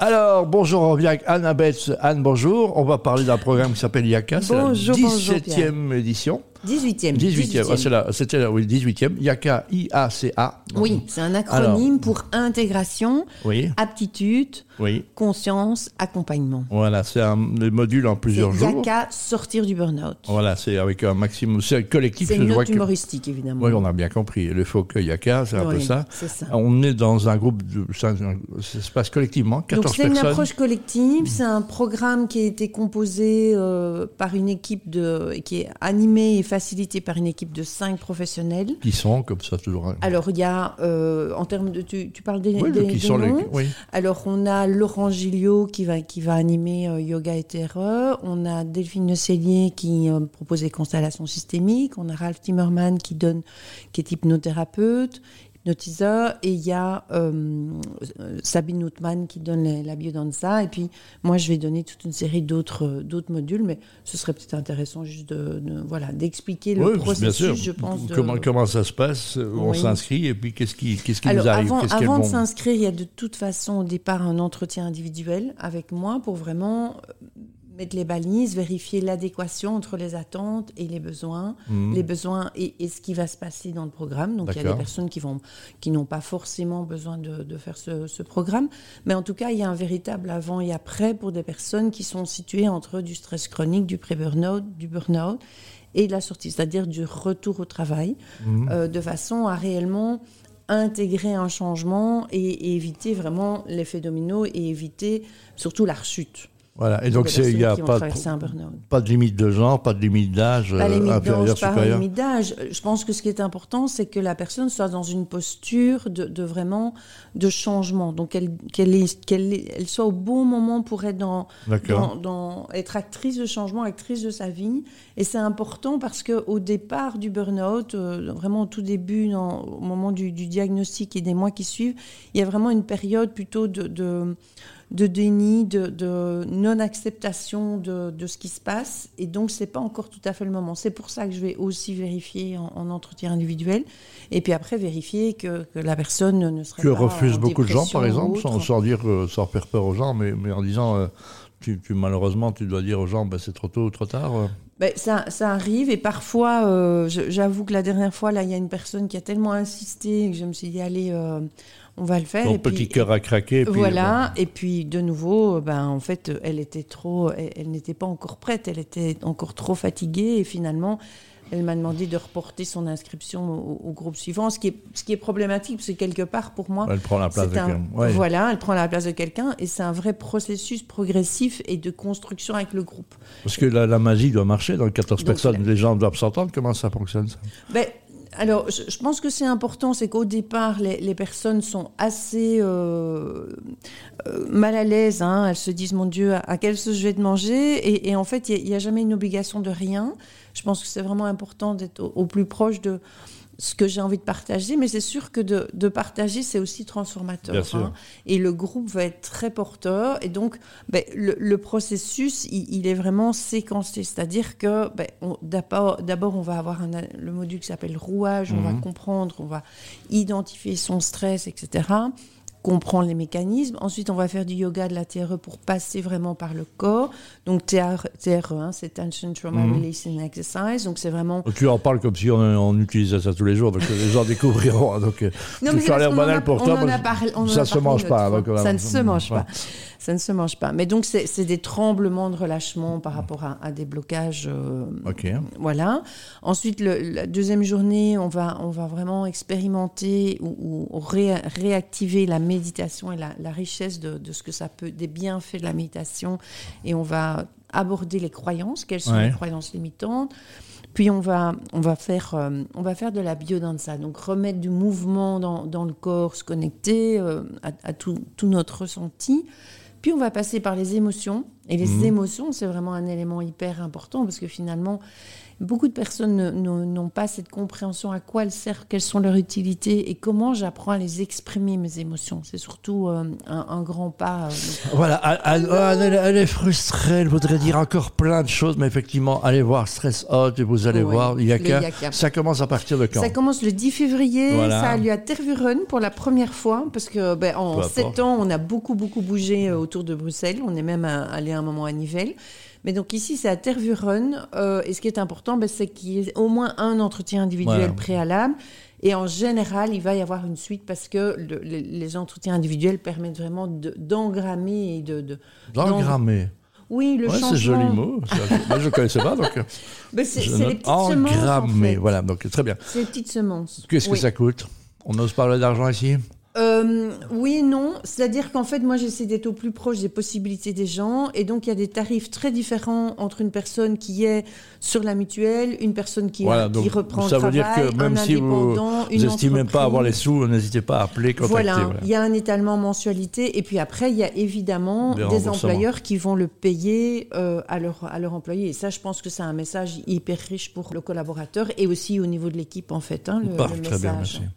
Alors, bonjour, on revient avec Anne Abetz. Anne, bonjour. On va parler d'un programme qui s'appelle Yaka. C'est la Bonjour, bonjour, 17e édition. 18e. 18e. Ah, c'est la- C'était la oui, 18e. Yaka, I-A-C-A. Oui, c'est un acronyme pour intégration, Oui, aptitude, oui. conscience, accompagnement. Voilà, c'est un des modules en plusieurs jours. Yaka, sortir du burn-out. Voilà, c'est avec un maximum. C'est collectif. C'est une note que- humoristique, évidemment. Oui, on a bien compris. Le faux que Yaka, c'est un peu ça. Ça. On est dans un groupe, de, ça, ça se passe collectivement, 14 Donc c'est une approche collective, c'est un programme qui a été composé euh, par une équipe de, qui est animé et facilité par une équipe de cinq professionnels. Qui sont, comme ça, toujours. Alors il y a, euh, en termes de, tu, tu parles des, oui, des- qui des sont les. noms Oui. Alors, on a Laurent Gilliot qui va, qui va animer euh, Yoga et Terreur. On a Delphine Necellier qui euh, propose des constellations systémiques. On a Ralph Timmerman qui, donne, qui est hypnothérapeute, hypnotiseur. Et il y a euh, Sabine Outman qui donne la, la biodanza. Et puis, moi, je vais donner toute une série d'autres d'autres modules. Mais ce serait peut-être intéressant juste de, de- voilà, d'expliquer le Oui, bien processus, sûr. je pense. de- Comment, comment ça se passe On Oui. s'inscrit et puis qu'est-ce qui, qu'est-ce qui Alors, nous arrive avant, avant de s'inscrire, il y a de toute façon au départ un entretien individuel avec moi pour vraiment mettre les balises, vérifier l'adéquation entre les attentes et les besoins, Mhm. les besoins et, et ce qui va se passer dans le programme. Donc il y a des personnes qui vont, qui n'ont pas forcément besoin de, de faire ce, ce programme, mais en tout cas il y a un véritable avant et après pour des personnes qui sont situées entre du stress chronique, du pré-burnout, du burnout et de la sortie, c'est-à-dire du retour au travail, Mhm. euh, de façon à réellement intégrer un changement et, et éviter vraiment l'effet domino et éviter surtout la rechute. Voilà. Et donc, il n'y a pas de, burn-out. pas de limite de genre, pas de limite d'âge, Pas euh, limite inférieur, d'âge, pas limite d'âge. Je pense que ce qui est important, c'est que la personne soit dans une posture de, de vraiment de changement. Donc qu'elle qu'elle est- qu'elle est- elle soit au bon moment pour être dans, D'accord. dans, dans- être actrice de changement, actrice de sa vie. Et c'est important parce que au départ du burn-out, euh, vraiment au tout début, dans- au moment du, du diagnostic et des mois qui suivent, il y a vraiment une période plutôt de, de, de déni, de, de non-acceptation de, de ce qui se passe. Et donc, c'est pas encore tout à fait le moment. C'est pour ça que je vais aussi vérifier en, en entretien individuel. Et puis après, vérifier que, que la personne ne serait Que pas refusent en beaucoup de gens, par exemple, sans, sans dire, sans faire peur aux gens, mais, mais en disant, euh, tu, tu- malheureusement, tu dois dire aux gens, bah, c'est trop tôt ou trop tard. euh. Ben, ça, ça arrive et parfois, euh, j'avoue que la dernière fois, là, il y a une personne qui a tellement insisté que je me suis dit, allez, euh, on va le faire. Ton et puis- petit cœur a craqué. et puis, voilà, et puis de nouveau, ben, en fait, elle était trop, elle, elle n'était pas encore prête, elle était encore trop fatiguée et finalement, elle m'a demandé de reporter son inscription au, au groupe suivant, ce qui est, ce qui est problématique, parce que quelque part, pour moi, euh, Elle prend la place de un- quelqu'un. Ouais. voilà, elle prend la place de quelqu'un et c'est un vrai processus progressif et de construction avec le groupe. Parce que la, la magie doit marcher dans 14 Donc, personnes. la- Les gens doivent s'entendre. Comment ça fonctionne ça? Ben, alors, je, pense que c'est important, c'est qu'au départ, les, personnes sont assez euh, euh, mal à l'aise. hein. Elles se disent, mon Dieu, à, à quelle sauce je vais te manger? Et, en fait, il n'y a, jamais une obligation de rien. Je pense que c'est vraiment important d'être au plus proche de ce que j'ai envie de partager, mais c'est sûr que de, de partager, c'est aussi transformateur. Hein. Et le groupe va être très porteur. Et donc, ben, le, le processus, il, il est vraiment séquencé. C'est-à-dire que ben, d'abord, on va avoir un, le module qui s'appelle rouage, on va Mhm. comprendre, on va identifier son stress, etc comprendre les mécanismes. Ensuite, on va faire du yoga de la TRE pour passer vraiment par le corps. Donc, TRE, hein, c'est Tension Trauma Mhm. Releasing Exercise. Donc, c'est vraiment... Tu en parles comme si on, on utilisait ça tous les jours, donc les gens découvriront. hein, Donc, euh, Non, mais ça a l'air parce banal a- pour toi. ça a se parlé mange pas. ça ne se mange pas. Ça ne se mange pas. Mais donc, c'est des tremblements de relâchement par rapport à, à des blocages. euh, Ok. Voilà. Ensuite, le- la deuxième journée, on va, on va vraiment expérimenter ou, ou ré- réactiver la méditation et la, la richesse de, de ce que ça peut, des bienfaits de la méditation. Et on va aborder les croyances, quelles sont Ouais. les croyances limitantes. Puis on va, on va, faire, euh, on va faire de la biodanza, donc remettre du mouvement dans, dans le corps, se connecter euh, à, à tout, tout notre ressenti. Puis on va passer par les émotions. Et les Mhm. émotions, c'est vraiment un élément hyper important parce que finalement, beaucoup de personnes ne- ne- n'ont pas cette compréhension à quoi elles servent, quelles sont leurs utilités et comment j'apprends à les exprimer, mes émotions. C'est surtout euh, un, un grand pas. euh, Voilà, elle, elle- elle- elle est frustrée, elle voudrait dire encore plein de choses, mais effectivement, allez voir Stress Out et vous allez voir, Yaka. Ça commence à partir de quand? Ça commence le 10 février, Voilà. ça a lieu à Tervuren pour la première fois, parce que ben, en. 7 ans, on a beaucoup, beaucoup bougé euh, autour de Bruxelles. On est même à- allé un moment à Nivelles. Mais donc ici, c'est à Tervuren. euh, et ce qui est important, ben, c'est qu'il y ait au moins un entretien individuel préalable. Et en général, il va y avoir une suite parce que le- les, les entretiens individuels permettent vraiment de- d'engrammer et de... de D'engrammer. oui, le Ouais, c'est joli mot. Moi, je ne connaissais pas, donc euh, Ben, c'est les petites semences, en fait. Voilà, donc très bien. C'est les petites semences. Qu'est-ce que ça coûte? On ose parler d'argent ici? Euh, oui et non. C'est-à-dire qu'en fait, moi, j'essaie d'être au plus proche des possibilités des gens. Et donc, il y a des tarifs très différents entre une personne qui est sur la mutuelle, une personne qui, Voilà, donc qui reprend ça le veut dire travail, que même si vous n'estimez pas avoir les sous, n'hésitez pas à appeler, contacter. Voilà, voilà. il y a un étalement mensualité. Et puis après, il y a évidemment Des employeurs qui vont le payer euh, à, leur, à leur employé. Et ça, je pense que c'est un message hyper riche pour le collaborateur et aussi au niveau de l'équipe, en fait, hein, le, Parfait, le très bien, message. merci.